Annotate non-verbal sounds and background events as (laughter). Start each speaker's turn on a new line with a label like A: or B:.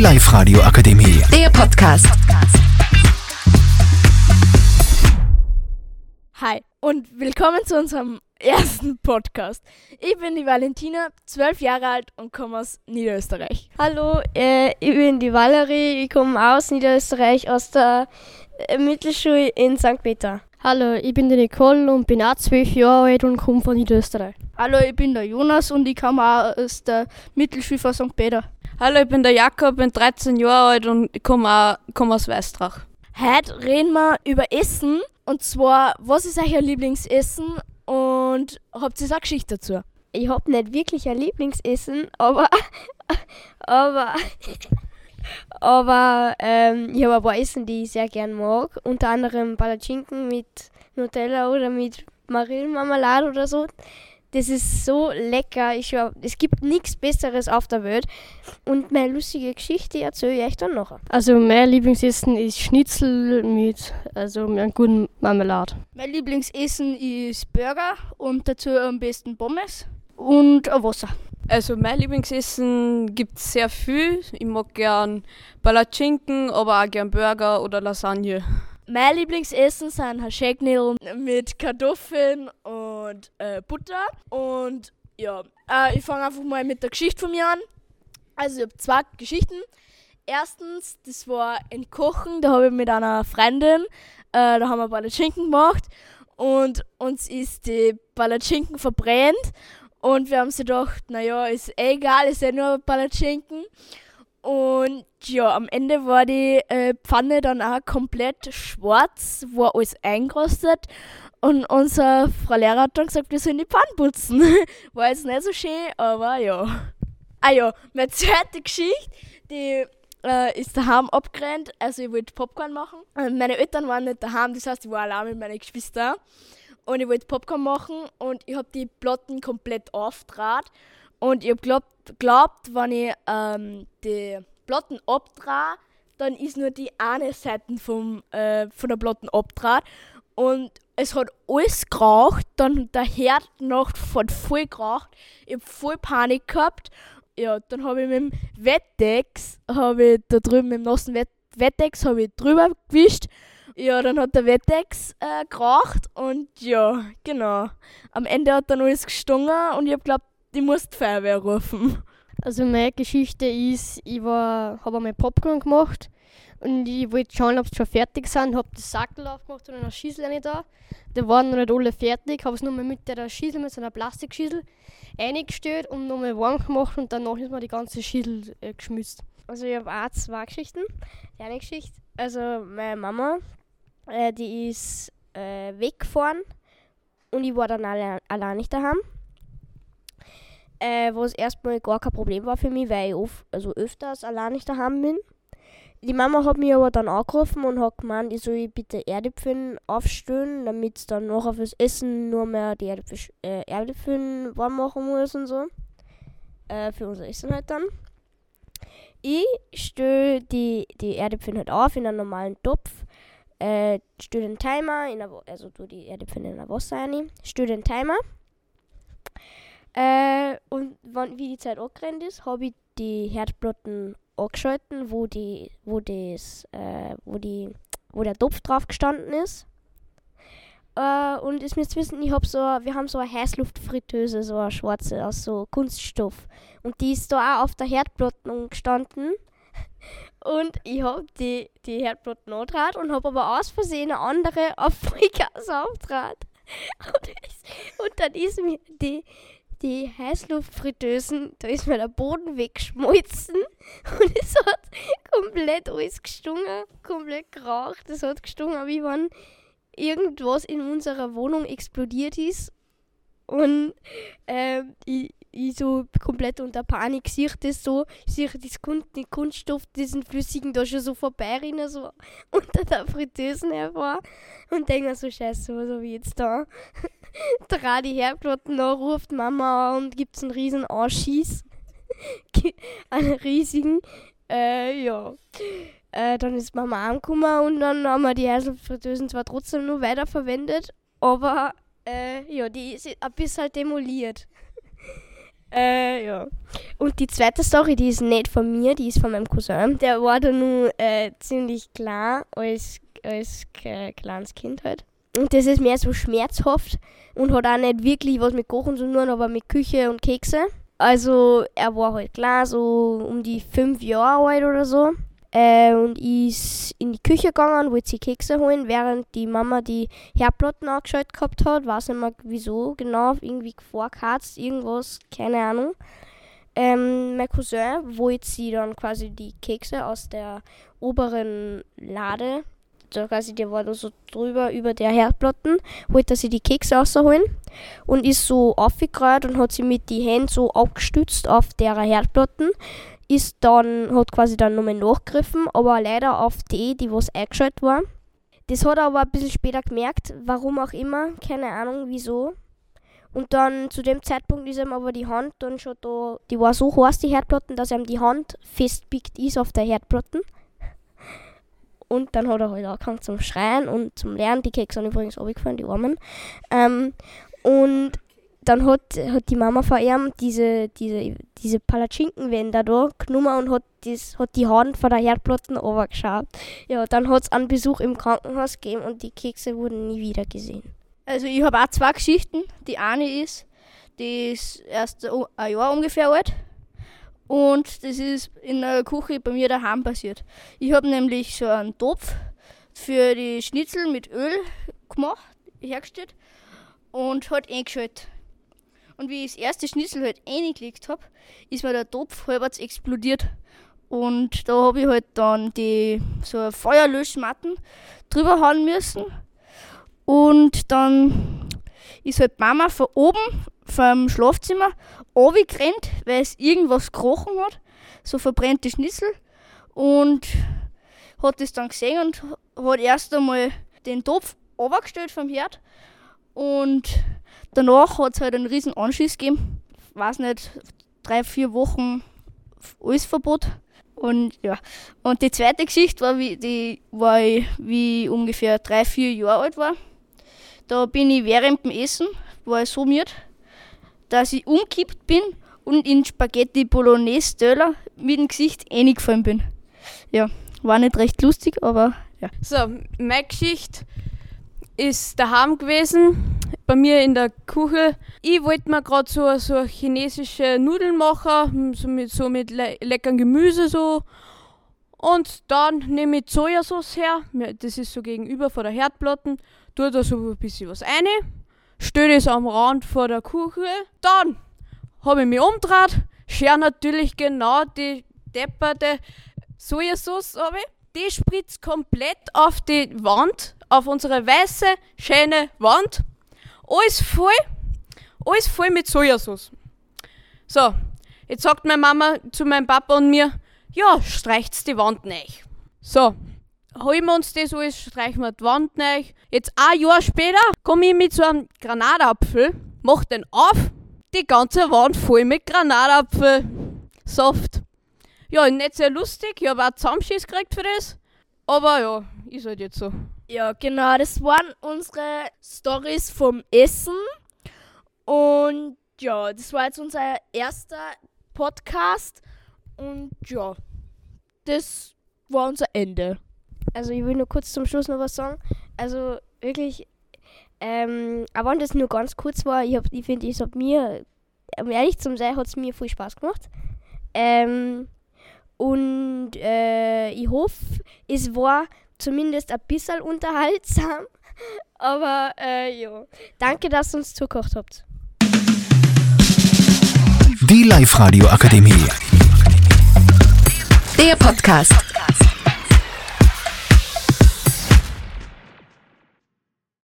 A: Live-Radio Akademie.
B: Der Podcast.
C: Hi und willkommen zu unserem ersten Podcast. Ich bin die Valentina, zwölf Jahre alt und komme aus Niederösterreich.
D: Hallo, äh, ich bin die Valerie, ich komme aus Niederösterreich, aus der äh, Mittelschule in St. Peter.
E: Hallo, ich bin die Nicole und bin auch zwölf Jahre alt und komme von Niederösterreich.
F: Hallo, ich bin der Jonas und ich komme auch aus der Mittelschule von St. Peter.
G: Hallo, ich bin der Jakob, bin 13 Jahre alt und ich komme komm aus Weistrach.
C: Heute reden wir über Essen und zwar, was ist euer Lieblingsessen und habt ihr auch Geschichte dazu?
D: Ich habe nicht wirklich ein Lieblingsessen, aber (laughs) aber aber ähm, ich habe ein paar Essen, die ich sehr gern mag. Unter anderem Palatschinken mit Nutella oder mit Marillenmarmelade oder so. Das ist so lecker. Ich schwör, es gibt nichts Besseres auf der Welt. Und meine lustige Geschichte erzähle ich euch dann noch.
E: Also mein Lieblingsessen ist Schnitzel mit also mit einem guten Marmelade.
F: Mein Lieblingsessen ist Burger und dazu am besten Pommes und Wasser.
G: Also mein Lieblingsessen gibt es sehr viel. Ich mag gern Palatschinken, aber auch gern Burger oder Lasagne.
C: Mein Lieblingsessen sind Hascheknudeln mit Kartoffeln und äh, Butter. Und ja, äh, ich fange einfach mal mit der Geschichte von mir an. Also ich habe zwei Geschichten. Erstens, das war ein Kochen, da habe ich mit einer Freundin, äh, da haben wir Palatschinken gemacht und uns ist die Palatschinken verbrennt und wir haben sie gedacht, naja, ist eh egal, ist ja nur Palatschinken. Und ja, am Ende war die äh, Pfanne dann auch komplett schwarz, war alles eingerostet. Und unser Frau Lehrer hat dann gesagt, wir sollen die Pfanne putzen. (laughs) war jetzt nicht so schön, aber ja. Ah ja, meine zweite Geschichte, die äh, ist daheim abgerannt. Also ich wollte Popcorn machen. Und meine Eltern waren nicht daheim, das heißt, ich war allein mit meinen Geschwistern. Und ich wollte Popcorn machen und ich habe die Platten komplett aufdraht. Und ich habe glaubt, glaubt, wenn ich ähm, die Platten abdrehe, dann ist nur die eine Seite vom, äh, von der Platten abdraht. Und es hat alles geraucht, dann der Herd noch hat voll geraucht. Ich habe voll Panik gehabt. Ja, dann habe ich mit dem Wettex, habe ich da drüben mit dem nassen Wett Wettex habe ich drüber gewischt. Ja, dann hat der Wettex äh, geraucht und ja, genau. Am Ende hat dann alles gestungen und ich habe glaubt, ich muss die Feuerwehr rufen.
E: Also meine Geschichte ist, ich habe einmal Popcorn gemacht und ich wollte schauen, ob sie schon fertig sind, habe das Sackel aufgemacht und eine Schüssel rein da. Die waren noch nicht alle fertig, habe es nur mal mit der Schüssel, mit so einer Plastikschüssel eingestellt und nochmal warm gemacht und danach ist mir die ganze Schüssel äh, geschmutzt.
D: Also ich habe auch zwei Geschichten. Die eine Geschichte, also meine Mama, äh, die ist äh, weggefahren und ich war dann alle, allein nicht daheim. Äh, was erstmal gar kein Problem war für mich, weil ich oft, also öfters allein nicht daheim bin. Die Mama hat mich aber dann angerufen und hat gemeint, ich soll bitte Erdäpfel aufstellen, damit es dann nachher fürs Essen nur mehr die Erdäpfel, äh, Erdäpfel warm machen muss und so. Äh, für unser Essen halt dann. Ich stelle die, die Erdäpfel halt auf in einen normalen Topf äh, stell den Timer, in der, also tu die Erdäpfel in der Wasser rein, stell den Timer. Äh, und wann, wie die Zeit angerannt ist, habe ich die Herdplatten angeschalten, wo die, wo das, äh, wo die, wo der Topf drauf gestanden ist. Äh, und es müsst wissen, ich hab so, wir haben so eine Heißluftfritteuse, so eine schwarze aus so Kunststoff. Und die ist da auch auf der Herdplatte gestanden. (laughs) Und ich habe die, die Herdplatte angetragen und habe aber aus Versehen eine andere (laughs) auf Vollgas aufgetragen. Und, und dann ist mir die, die Heißluftfritteusen, da ist mir der Boden weggeschmolzen (laughs) und es hat komplett alles gestungen, komplett geraucht. Es hat gestungen, wie wenn irgendwas in unserer Wohnung explodiert ist. Und äh, ich, ich so komplett unter Panik sehe das so, sehe das Kun den Kunststoff, diesen Flüssigen da schon so vorbeirennen, so (laughs) unter der Fritteusen hervor und denke mir so, scheiße, was habe ich jetzt da? Dreh die Herdplatten an, ruft Mama und gibt es einen riesen Anschieß. (laughs) einen riesigen, äh, ja. Äh, dann ist Mama angekommen und dann haben wir die Heißluftfritteusen zwar trotzdem nur weiterverwendet, aber äh, ja, die ist ein bisschen demoliert. (laughs) Äh, ja. Und die zweite Story, die ist nicht von mir, die ist von meinem Cousin. Der war da nur äh, ziemlich klar als, als äh, kleines Kind halt. Und das ist mehr so schmerzhaft und hat auch nicht wirklich was mit Kochen zu tun, aber mit Küche und Kekse. Also er war halt klar, so um die fünf Jahre alt oder so. Äh, und ist in die Küche gegangen, wollte sie Kekse holen, während die Mama die Herdplatten angeschaltet gehabt hat. Weiß nicht mehr wieso genau, irgendwie vorgeheizt, irgendwas, keine Ahnung. Ähm, mein Cousin wollte sie dann quasi die Kekse aus der oberen Lade, da quasi der war da so drüber über der Herdplatten, wollte sie die Kekse rausholen und ist so aufgekreuzt und hat sie mit die Hände so abgestützt auf der Herdplatten ist dann, hat quasi dann nochmal nachgegriffen, aber leider auf die, die was eingeschaltet war. Das hat er aber ein bisschen später gemerkt, warum auch immer, keine Ahnung wieso. Und dann zu dem Zeitpunkt ist ihm aber die Hand dann schon da, die war so heiß, die Herdplatten, dass ihm die Hand festpickt ist auf der Herdplatten. Und dann hat er halt angefangen zum Schreien und zum Lernen. Die Kekse sind übrigens runtergefallen, die Armen. Ähm, und dann hat, hat die Mama von ihm diese, diese, diese Palatschinkenwände da genommen und hat, das, hat die Hand von der Herdplatte runtergeschaut. Ja, dann hat es einen Besuch im Krankenhaus gegeben und die Kekse wurden nie wieder gesehen.
C: Also ich habe auch zwei Geschichten. Die eine ist, die ist erst ein Jahr ungefähr alt. Und das ist in der Küche bei mir daheim passiert. Ich habe nämlich so einen Topf für die Schnitzel mit Öl gemacht, hergestellt und halt eingeschaltet. Und wie ich das erste Schnitzel halt eingelegt habe, ist mir der Topf halbwegs explodiert. Und da habe ich halt dann die so Feuerlöschmatten drüber hauen müssen. Und dann ist halt Mama von oben vom Schlafzimmer runtergerannt, weil es irgendwas gekrochen hat. So verbrannte Schnitzel. Und hat das dann gesehen und hat erst einmal den Topf runtergestellt vom Herd. Und danach hat es halt einen riesen Anschiss gegeben. Weiß nicht, drei, vier Wochen alles Verbot. Und ja. Und die zweite Geschichte war, wie, die war ich, wie ich ungefähr drei, vier Jahre alt war. Da bin ich während dem Essen, war ich so müde, dass ich umkippt bin und in Spaghetti Bolognese Döller mit dem Gesicht eingefallen bin. Ja, war nicht recht lustig, aber ja.
G: So, meine Geschichte ist daheim gewesen, bei mir in der Küche. Ich wollte mir gerade so, so chinesische Nudeln machen, so mit, so mit le leckerem Gemüse so. Und dann nehme ich Sojasauce her, das ist so gegenüber von der Herdplatte, tue da so ein bisschen was rein, stelle das am Rand vor der Küche, dann habe ich mich umgedreht, schere natürlich genau die depperte Sojasauce ab, die spritzt komplett auf die Wand, auf unsere weiße, schöne Wand. Alles voll, alles voll mit Sojasauce. So, jetzt sagt meine Mama zu meinem Papa und mir, ja, streicht's die Wand nicht. So, holen wir uns das alles, streichen wir die Wand nicht. Jetzt ein Jahr später komme ich mit so einem Granatapfel, mach den auf, die ganze Wand voll mit Granatapfel. Soft. Ja, nicht sehr lustig, ich habe auch Zusammenschiss gekriegt für das. Aber ja, ist halt jetzt so.
H: Ja, genau, das waren unsere Stories vom Essen. Und ja, das war jetzt unser erster Podcast. Und ja, das war unser Ende.
D: Also ich will nur kurz zum Schluss noch was sagen. Also wirklich, ähm, aber wenn das nur ganz kurz war, ich, ich finde, es hat mir, um ehrlich zu sein, hat es mir viel Spaß gemacht. Ähm, und äh, ich hoffe, es war zumindest ein bisschen unterhaltsam. (laughs) Aber äh, ja, danke, dass ihr uns zugehört habt.
A: Die Live-Radio Akademie. Der Podcast.